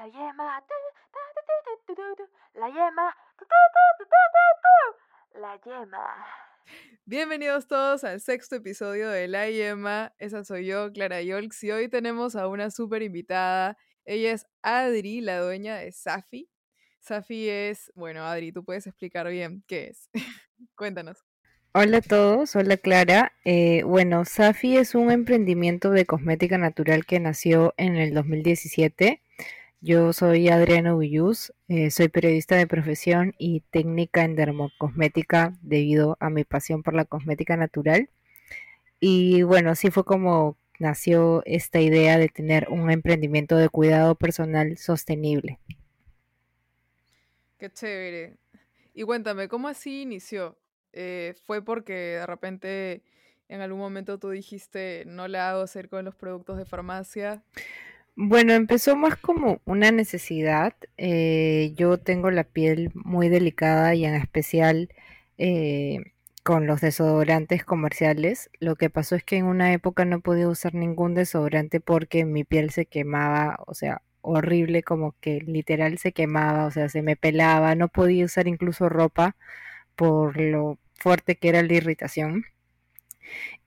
La yema. La yema. La yema. Bienvenidos todos al sexto episodio de La Yema. Esa soy yo, Clara Yolks, y hoy tenemos a una súper invitada. Ella es Adri, la dueña de Safi. Safi es, bueno, Adri, tú puedes explicar bien qué es. Cuéntanos. Hola a todos, hola Clara. Eh, bueno, Safi es un emprendimiento de cosmética natural que nació en el 2017. Yo soy Adriana Ulluz, eh, soy periodista de profesión y técnica en dermocosmética debido a mi pasión por la cosmética natural. Y bueno, así fue como nació esta idea de tener un emprendimiento de cuidado personal sostenible. Qué chévere. Y cuéntame, ¿cómo así inició? Eh, ¿Fue porque de repente en algún momento tú dijiste no la hago hacer con los productos de farmacia? Bueno, empezó más como una necesidad. Eh, yo tengo la piel muy delicada y en especial eh, con los desodorantes comerciales. Lo que pasó es que en una época no podía usar ningún desodorante porque mi piel se quemaba, o sea, horrible, como que literal se quemaba, o sea, se me pelaba, no podía usar incluso ropa por lo fuerte que era la irritación.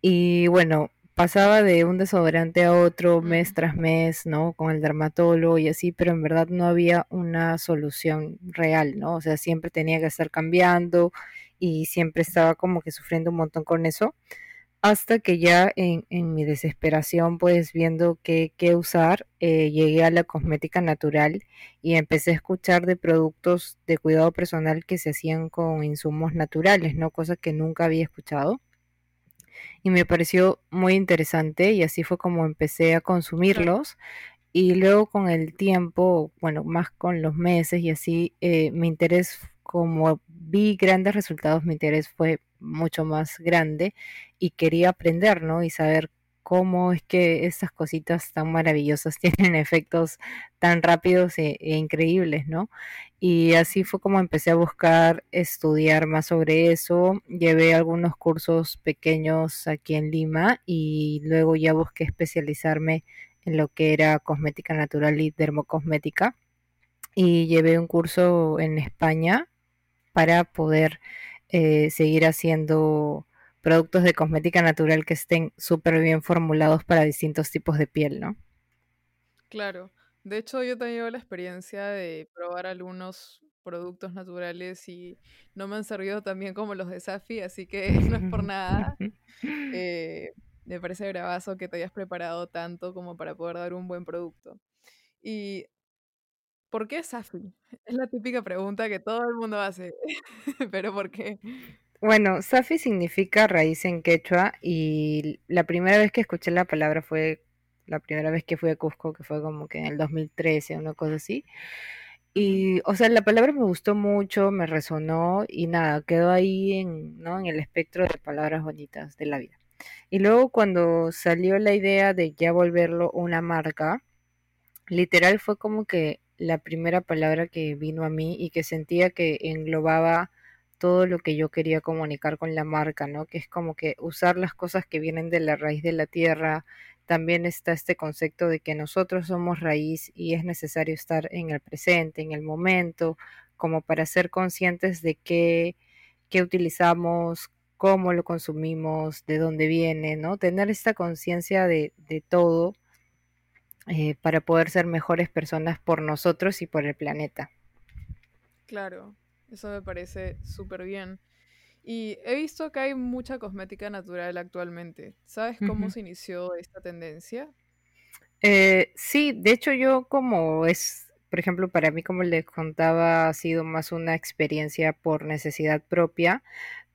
Y bueno, pasaba de un desodorante a otro mes tras mes, ¿no? Con el dermatólogo y así, pero en verdad no había una solución real, ¿no? O sea, siempre tenía que estar cambiando y siempre estaba como que sufriendo un montón con eso hasta que ya en, mi desesperación, pues viendo qué, usar, eh, llegué a la cosmética natural y empecé a escuchar de productos de cuidado personal que se hacían con insumos naturales, ¿no? Cosa que nunca había escuchado. Y me pareció muy interesante y así fue como empecé a consumirlos. Y luego con el tiempo, bueno, más con los meses y así, eh, mi interés, como vi grandes resultados, mi interés fue mucho más grande y quería aprender, ¿no? Y saber cómo es que estas cositas tan maravillosas tienen efectos tan rápidos e, e, increíbles, ¿no? Y así fue como empecé a buscar estudiar más sobre eso. Llevé algunos cursos pequeños aquí en Lima y luego ya busqué especializarme en lo que era cosmética natural y dermocosmética. Y llevé un curso en España para poder eh, seguir haciendo productos de cosmética natural que estén súper bien formulados para distintos tipos de piel, ¿no? Claro. De hecho, yo he tenido la experiencia de probar algunos productos naturales y no me han servido tan bien como los de Safi, así que no es por nada. Eh, me parece bravazo que te hayas preparado tanto como para poder dar un buen producto. ¿Y por qué Safi? Es la típica pregunta que todo el mundo hace, pero ¿por qué? Bueno, Safi significa raíz en quechua y la primera vez que escuché la palabra fue la primera vez que fui a Cusco, que fue como que en el 2013, una cosa así. Y, o sea, la palabra me gustó mucho, me resonó y nada, quedó ahí en, ¿no? en el espectro de palabras bonitas de la vida. Y luego cuando salió la idea de ya volverlo una marca, literal fue como que la primera palabra que vino a mí y que sentía que englobaba todo lo que yo quería comunicar con la marca, ¿no? Que es como que usar las cosas que vienen de la raíz de la tierra. También está este concepto de que nosotros somos raíz y es necesario estar en el presente, en el momento, como para ser conscientes de qué, qué utilizamos, cómo lo consumimos, de dónde viene, ¿no? Tener esta conciencia de, de todo eh, para poder ser mejores personas por nosotros y por el planeta. Claro, eso me parece súper bien. Y he visto que hay mucha cosmética natural actualmente. ¿Sabes cómo se inició esta tendencia? Eh, sí, de hecho yo como es, por ejemplo, para mí como les contaba, ha sido más una experiencia por necesidad propia.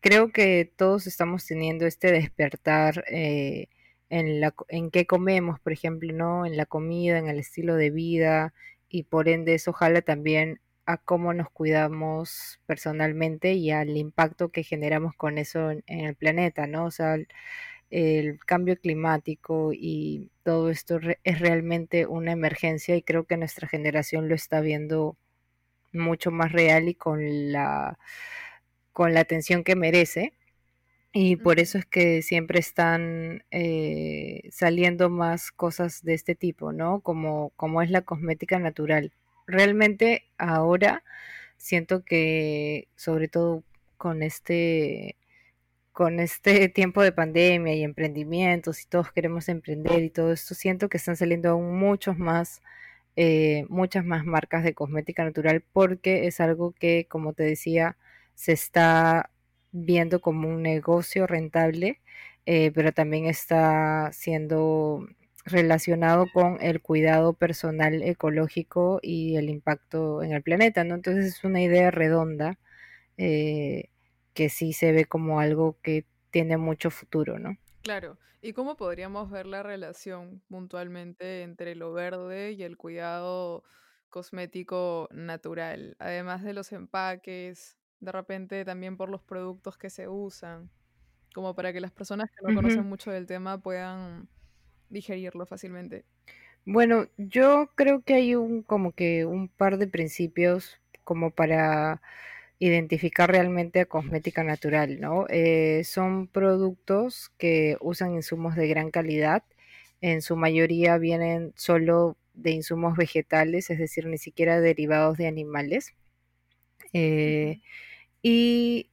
Creo que todos estamos teniendo este despertar eh, en, la, en qué comemos, por ejemplo, ¿no? En la comida, en el estilo de vida y por ende eso jala también a cómo nos cuidamos personalmente y al impacto que generamos con eso en, el planeta, ¿no? O sea, el, cambio climático y todo esto es realmente una emergencia y creo que nuestra generación lo está viendo mucho más real y con la con la atención que merece y por eso es que siempre están eh, saliendo más cosas de este tipo, ¿no? Como, como es la cosmética natural realmente ahora siento que sobre todo con este con este tiempo de pandemia y emprendimientos y todos queremos emprender y todo esto, siento que están saliendo aún muchos más, eh, muchas más marcas de cosmética natural porque es algo que, como te decía, se está viendo como un negocio rentable, eh, pero también está siendo relacionado con el cuidado personal ecológico y el impacto en el planeta, ¿no? Entonces es una idea redonda. Eh, que sí se ve como algo que tiene mucho futuro, ¿no? Claro. ¿Y cómo podríamos ver la relación puntualmente entre lo verde y el cuidado cosmético natural? Además de los empaques, de repente también por los productos que se usan, como para que las personas que no conocen mucho del tema puedan digerirlo fácilmente. Bueno, yo creo que hay un como que un par de principios como para identificar realmente a cosmética natural, ¿no? Eh, son productos que usan insumos de gran calidad. En su mayoría vienen solo de insumos vegetales, es decir, ni siquiera derivados de animales. Eh, y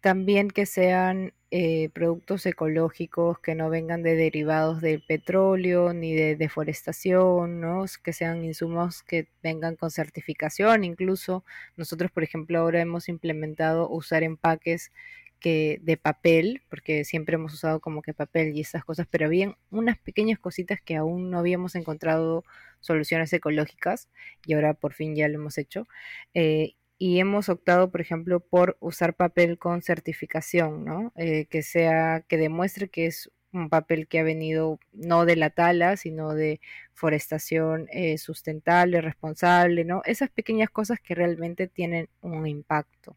también que sean eh, productos ecológicos que no vengan de derivados del petróleo ni de deforestación, ¿no? que sean insumos que vengan con certificación. Incluso nosotros, por ejemplo, ahora hemos implementado usar empaques que de papel, porque siempre hemos usado como que papel y esas cosas, pero habían unas pequeñas cositas que aún no habíamos encontrado soluciones ecológicas y ahora por fin ya lo hemos hecho. Eh, y hemos optado, por ejemplo, por usar papel con certificación, ¿no? Eh, que sea, que demuestre que es un papel que ha venido no de la tala, sino de forestación eh, sustentable, responsable, ¿no? Esas pequeñas cosas que realmente tienen un impacto.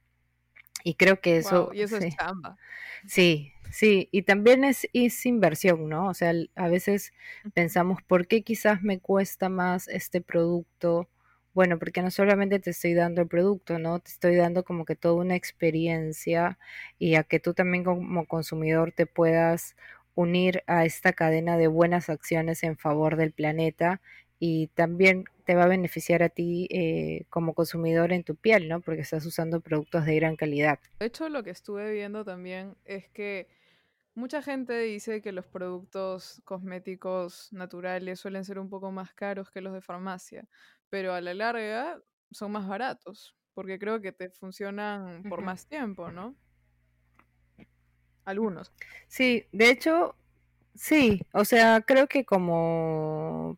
Y creo que eso... y eso es chamba. Sí, sí, y también es, es inversión, ¿no? O sea, a veces pensamos, ¿por qué quizás me cuesta más este producto? Bueno, porque no solamente te estoy dando el producto, ¿no? Te estoy dando como que toda una experiencia y a que tú también como consumidor te puedas unir a esta cadena de buenas acciones en favor del planeta y también te va a beneficiar a ti eh, como consumidor en tu piel, ¿no? Porque estás usando productos de gran calidad. De hecho, lo que estuve viendo también es que Mucha gente dice que los productos cosméticos naturales suelen ser un poco más caros que los de farmacia, pero a la larga son más baratos, porque creo que te funcionan por más tiempo, ¿no? Algunos. Sí, de hecho, sí, o sea, creo que como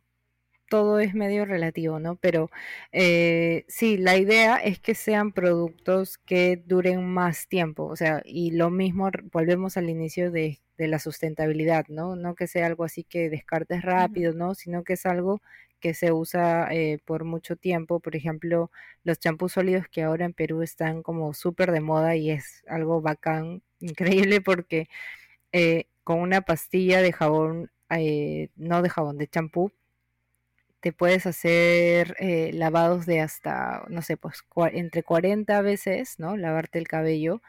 todo es medio relativo, ¿no? Pero eh, sí, la idea es que sean productos que duren más tiempo, o sea, y lo mismo, volvemos al inicio de, la sustentabilidad, ¿no? No que sea algo así que descartes rápido, ¿no? Sino que es algo que se usa eh, por mucho tiempo. Por ejemplo, los champús sólidos que ahora en Perú están como súper de moda y es algo bacán, increíble porque eh, con una pastilla de jabón, no de jabón, de champú, te puedes hacer eh, lavados de hasta, no sé, pues entre 40 veces, ¿no? Lavarte el cabello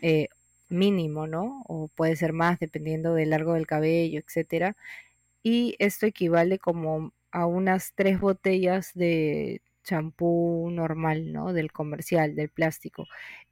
eh, mínimo, ¿no? O puede ser más dependiendo del largo del cabello, etcétera. Y esto equivale como a unas tres botellas de champú normal, ¿no? Del comercial, del plástico.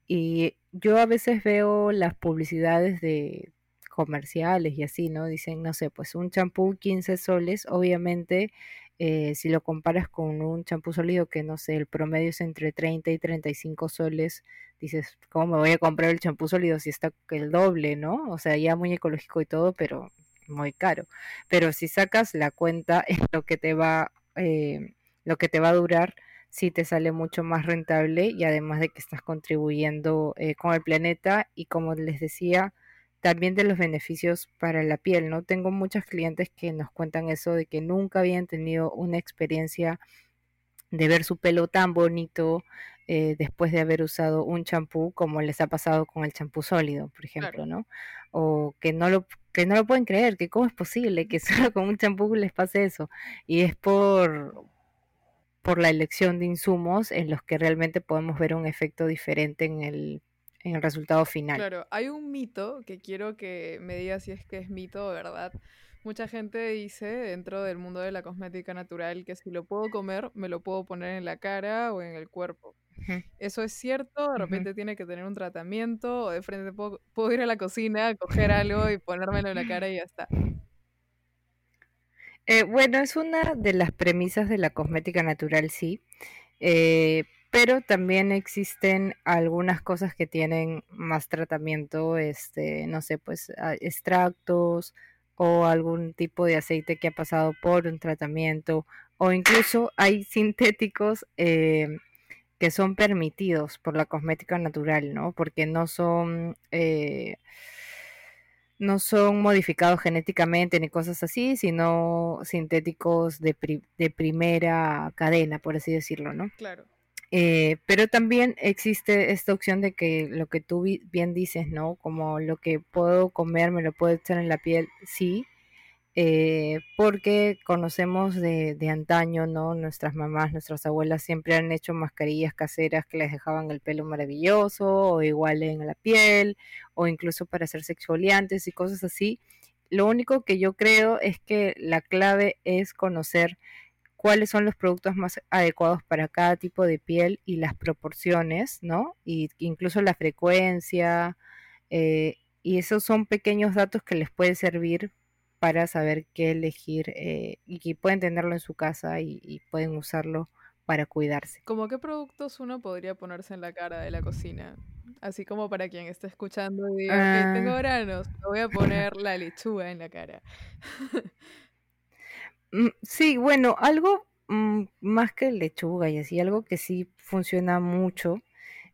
Y yo a veces veo las publicidades de comerciales y así, ¿no? Dicen, no sé, pues un champú 15 soles, obviamente eh, si lo comparas con un champú sólido que no sé, el promedio es entre 30 y 35 soles, dices, ¿cómo me voy a comprar el champú sólido si está el doble, ¿no? O sea, ya muy ecológico y todo, pero muy caro. Pero si sacas la cuenta en lo que te va, eh, lo que te va a durar, sí te sale mucho más rentable y además de que estás contribuyendo eh, con el planeta y como les decía, también de los beneficios para la piel, ¿no? Tengo muchos clientes que nos cuentan eso de que nunca habían tenido una experiencia de ver su pelo tan bonito eh, después de haber usado un champú como les ha pasado con el champú sólido, por ejemplo, ¿no? O que no lo que no lo pueden creer, que cómo es posible que solo con un champú les pase eso. Y es por por la elección de insumos en los que realmente podemos ver un efecto diferente en el en el resultado final. Claro, hay un mito que quiero que me digas si es que es mito o verdad, Mucha gente dice dentro del mundo de la cosmética natural que si lo puedo comer, me lo puedo poner en la cara o en el cuerpo. ¿Eso es cierto? De repente tiene que tener un tratamiento o de frente puedo, puedo ir a la cocina, coger algo y ponérmelo en la cara y ya está. Eh, bueno, es una de las premisas de la cosmética natural, sí. Eh, pero también existen algunas cosas que tienen más tratamiento, este, no sé, pues extractos o algún tipo de aceite que ha pasado por un tratamiento o incluso hay sintéticos eh, que son permitidos por la cosmética natural, ¿no? Porque no son no son modificados genéticamente ni cosas así, sino sintéticos de primera cadena, por así decirlo, ¿no? Claro. Eh, pero también existe esta opción de que lo que tú bien dices, ¿no? Como lo que puedo comer, me lo puedo echar en la piel, sí, eh, porque conocemos de, antaño, ¿no? Nuestras mamás, nuestras abuelas siempre han hecho mascarillas caseras que les dejaban el pelo maravilloso, o igual en la piel, o incluso para hacer exfoliantes y cosas así. Lo único que yo creo es que la clave es conocer cuáles son los productos más adecuados para cada tipo de piel y las proporciones, ¿no? Y incluso la frecuencia. Eh, y esos son pequeños datos que les puede servir para saber qué elegir eh, y que pueden tenerlo en su casa y, pueden usarlo para cuidarse. ¿Cómo qué productos uno podría ponerse en la cara de la cocina? Así como para quien esté escuchando y diga, tengo ah. granos, me voy a poner la lechuga en la cara. Mm, sí, bueno, algo mm, más que lechuga y así, algo que sí funciona mucho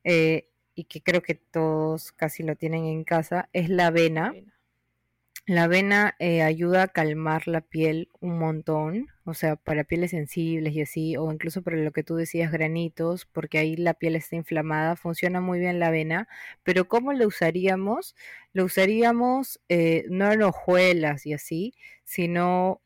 eh, y que creo que todos casi lo tienen en casa, es la avena. La avena eh, ayuda a calmar la piel un montón, o sea, para pieles sensibles y así, o incluso para lo que tú decías, granitos, porque ahí la piel está inflamada, funciona muy bien la avena, pero ¿cómo lo usaríamos? Lo usaríamos eh, no en hojuelas y así, sino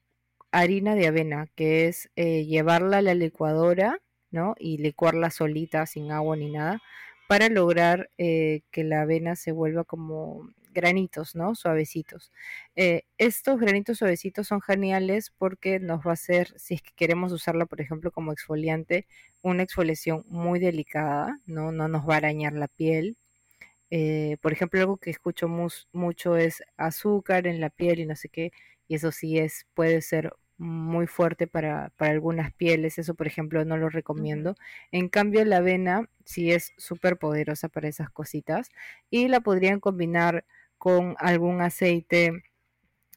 harina de avena, que es eh, llevarla a la licuadora, ¿no? Y licuarla solita, sin agua ni nada, para lograr que la avena se vuelva como granitos, ¿no? Suavecitos. Eh, estos granitos suavecitos son geniales porque nos va a hacer, si es que queremos usarla, por ejemplo, como exfoliante, una exfoliación muy delicada, ¿no? No nos va a arañar la piel. Eh, por ejemplo, algo que escucho mucho es azúcar en la piel y no sé qué, y eso sí es, puede ser muy fuerte para, para algunas pieles, eso por ejemplo no lo recomiendo. En cambio la avena sí es súper poderosa para esas cositas y la podrían combinar con algún aceite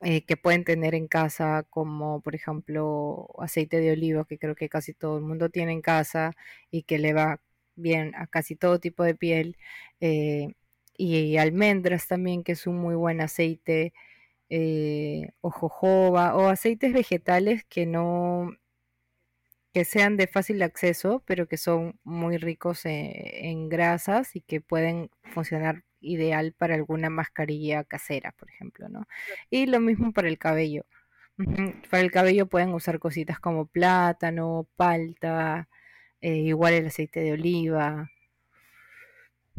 eh, que pueden tener en casa, como por ejemplo aceite de oliva, que creo que casi todo el mundo tiene en casa y que le va bien a casi todo tipo de piel. Eh, y almendras también, que es un muy buen aceite, eh, o jojoba, o aceites vegetales que no que sean de fácil acceso, pero que son muy ricos en grasas y que pueden funcionar ideal para alguna mascarilla casera, por ejemplo, ¿no? Y lo mismo para el cabello. Para el cabello pueden usar cositas como plátano, palta, eh, igual el aceite de oliva.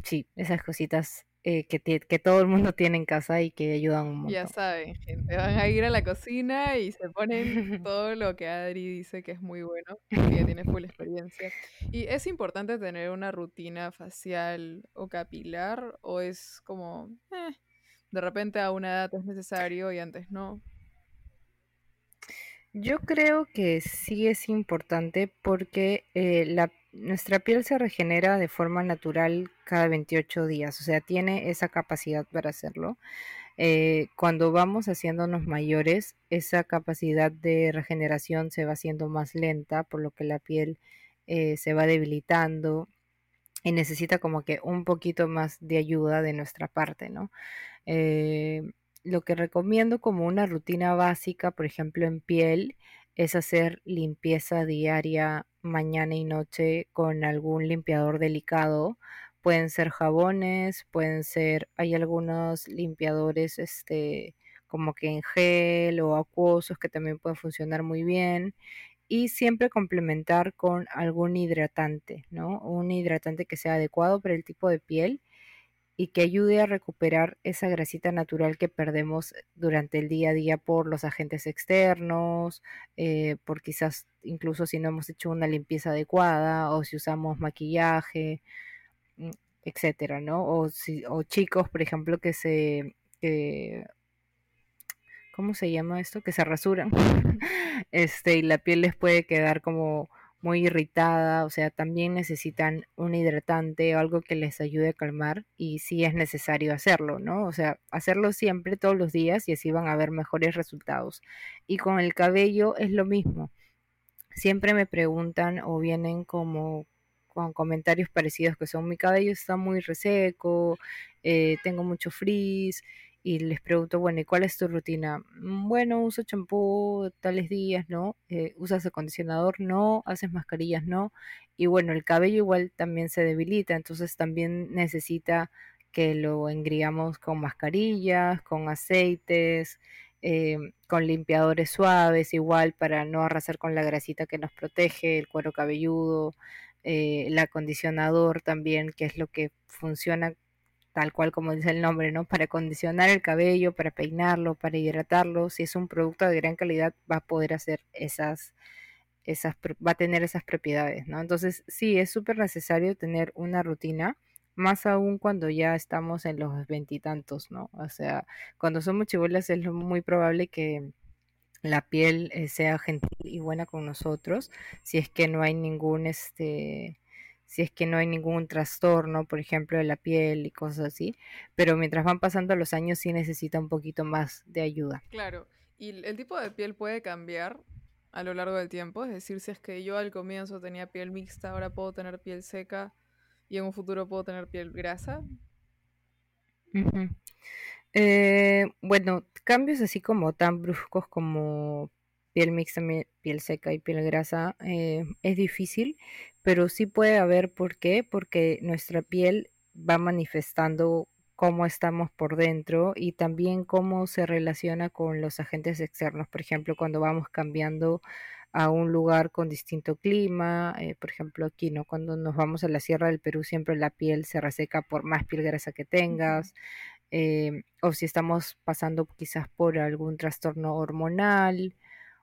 Sí, esas cositas eh, que, que, todo el mundo tiene en casa y que ayudan un montón. Ya saben, gente, van a ir a la cocina y se ponen todo lo que Adri dice que es muy bueno, porque ya tiene full experiencia. ¿Y es importante tener una rutina facial o capilar o es como, eh, de repente a una edad es necesario y antes no? Yo creo que sí es importante porque eh, la nuestra piel se regenera de forma natural cada 28 días, o sea, tiene esa capacidad para hacerlo. Eh, cuando vamos haciéndonos mayores, esa capacidad de regeneración se va haciendo más lenta, por lo que la piel eh, se va debilitando y necesita como que un poquito más de ayuda de nuestra parte, ¿no? Eh, lo que recomiendo como una rutina básica, por ejemplo, en piel, es hacer limpieza diaria mañana y noche con algún limpiador delicado. Pueden ser jabones, pueden ser, hay algunos limpiadores este como que en gel o acuosos que también pueden funcionar muy bien y siempre complementar con algún hidratante, ¿no? Un hidratante que sea adecuado para el tipo de piel y que ayude a recuperar esa grasita natural que perdemos durante el día a día por los agentes externos, eh, por quizás incluso si no hemos hecho una limpieza adecuada o si usamos maquillaje, mm, etcétera, ¿no? O, si, o chicos, por ejemplo, que se... ¿Cómo se llama esto? Que se rasuran. este, y la piel les puede quedar como muy irritada, o sea, también necesitan un hidratante o algo que les ayude a calmar y sí es necesario hacerlo, ¿no? O sea, hacerlo siempre, todos los días y así van a ver mejores resultados. Y con el cabello es lo mismo. Siempre me preguntan o vienen como con comentarios parecidos que son mi cabello está muy reseco, eh, tengo mucho frizz y les pregunto, bueno, ¿y cuál es tu rutina? Mm, bueno, uso champú tales días, ¿no? Eh, ¿Usas acondicionador? No. ¿Haces mascarillas? No. Y bueno, el cabello igual también se debilita, entonces también necesita que lo engriamos con mascarillas, con aceites, eh, con limpiadores suaves, igual para no arrasar con la grasita que nos protege, el cuero cabelludo, eh, el acondicionador también, que es lo que funciona tal cual como dice el nombre, ¿no? Para condicionar el cabello, para peinarlo, para hidratarlo. Si es un producto de gran calidad, va a poder hacer esas, esas, va a tener esas propiedades, ¿no? Entonces, sí, es súper necesario tener una rutina, más aún cuando ya estamos en los veintitantos, ¿no? O sea, cuando somos chibolas es muy probable que la piel eh, sea gentil y buena con nosotros, si es que no hay ningún, este, si es que no hay ningún trastorno, por ejemplo, de la piel y cosas así, pero mientras van pasando los años sí necesita un poquito más de ayuda. Claro, y el tipo de piel puede cambiar a lo largo del tiempo, es decir, si es que yo al comienzo tenía piel mixta, ahora puedo tener piel seca y en un futuro puedo tener piel grasa. Eh, bueno, cambios así como tan bruscos como piel mixta, piel seca y piel grasa eh, es difícil, pero sí puede haber por qué, porque nuestra piel va manifestando cómo estamos por dentro y también cómo se relaciona con los agentes externos. Por ejemplo, cuando vamos cambiando a un lugar con distinto clima, eh, por ejemplo aquí, ¿no? Cuando nos vamos a la Sierra del Perú siempre la piel se reseca por más piel grasa que tengas, eh, o si estamos pasando quizás por algún trastorno hormonal,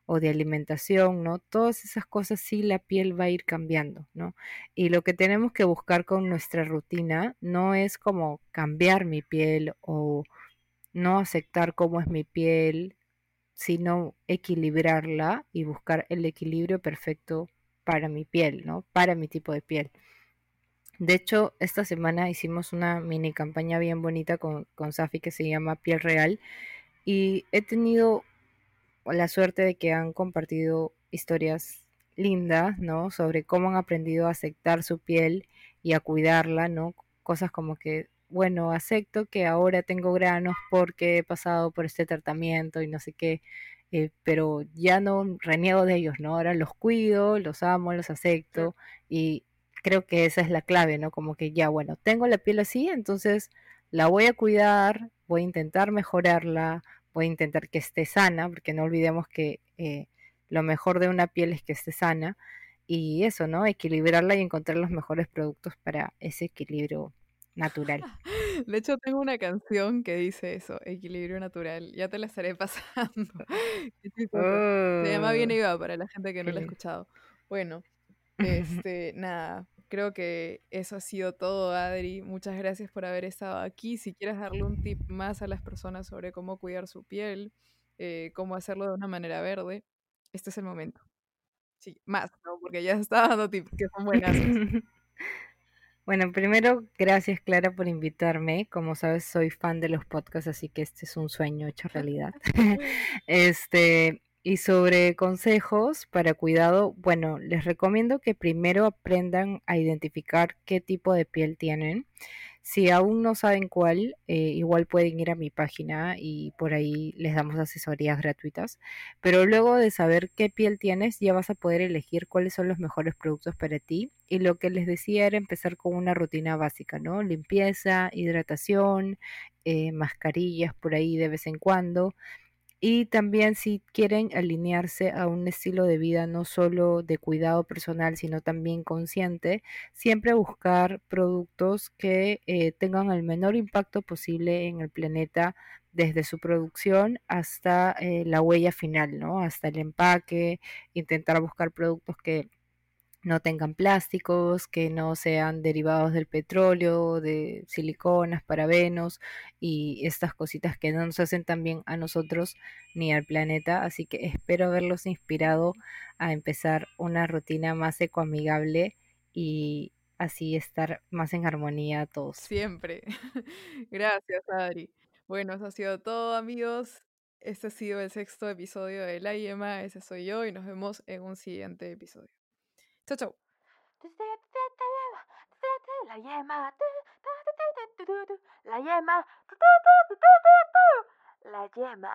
o de alimentación, ¿no? Todas esas cosas sí la piel va a ir cambiando, ¿no? Y lo que tenemos que buscar con nuestra rutina no es como cambiar mi piel o no aceptar cómo es mi piel, sino equilibrarla y buscar el equilibrio perfecto para mi piel, ¿no? Para mi tipo de piel. De hecho, esta semana hicimos una mini campaña bien bonita con, con Safi que se llama Piel Real y he tenido la suerte de que han compartido historias lindas, ¿no? Sobre cómo han aprendido a aceptar su piel y a cuidarla, ¿no? Cosas como que, bueno, acepto que ahora tengo granos porque he pasado por este tratamiento y no sé qué, eh, pero ya no reniego de ellos, ¿no? Ahora los cuido, los amo, los acepto y creo que esa es la clave, ¿no? Como que ya, bueno, tengo la piel así, entonces la voy a cuidar, voy a intentar mejorarla, a intentar que esté sana, porque no olvidemos que eh, lo mejor de una piel es que esté sana. Y eso, ¿no? Equilibrarla y encontrar los mejores productos para ese equilibrio natural. De hecho, tengo una canción que dice eso, equilibrio natural. Ya te la estaré pasando. Se llama Bien y Va para la gente que no la ha escuchado. Bueno, este, nada, creo que eso ha sido todo, Adri. Muchas gracias por haber estado aquí. Si quieres darle un tip más a las personas sobre cómo cuidar su piel, eh, cómo hacerlo de una manera verde, este es el momento. Sí, más, ¿no? Porque ya está dando tips que son buenas. Bueno, primero, gracias Clara por invitarme. Como sabes, soy fan de los podcasts, así que este es un sueño hecho realidad. este, y sobre consejos para cuidado, bueno, les recomiendo que primero aprendan a identificar qué tipo de piel tienen. Si aún no saben cuál, eh, igual pueden ir a mi página y por ahí les damos asesorías gratuitas. Pero luego de saber qué piel tienes, ya vas a poder elegir cuáles son los mejores productos para ti. Y lo que les decía era empezar con una rutina básica, ¿no? Limpieza, hidratación, eh, mascarillas por ahí de vez en cuando Y también si quieren alinearse a un estilo de vida no solo de cuidado personal, sino también consciente, siempre buscar productos que eh, tengan el menor impacto posible en el planeta desde su producción hasta eh, la huella final, ¿no? Hasta el empaque, intentar buscar productos que no tengan plásticos, que no sean derivados del petróleo, de siliconas, parabenos y estas cositas que no nos hacen tan bien a nosotros ni al planeta. Así que espero haberlos inspirado a empezar una rutina más ecoamigable y así estar más en armonía todos. Siempre. Gracias, Adri. Bueno, eso ha sido todo, amigos. Este ha sido el sexto episodio de La Yema. Ese soy yo y nos vemos en un siguiente episodio. La yema. La yema. La yema.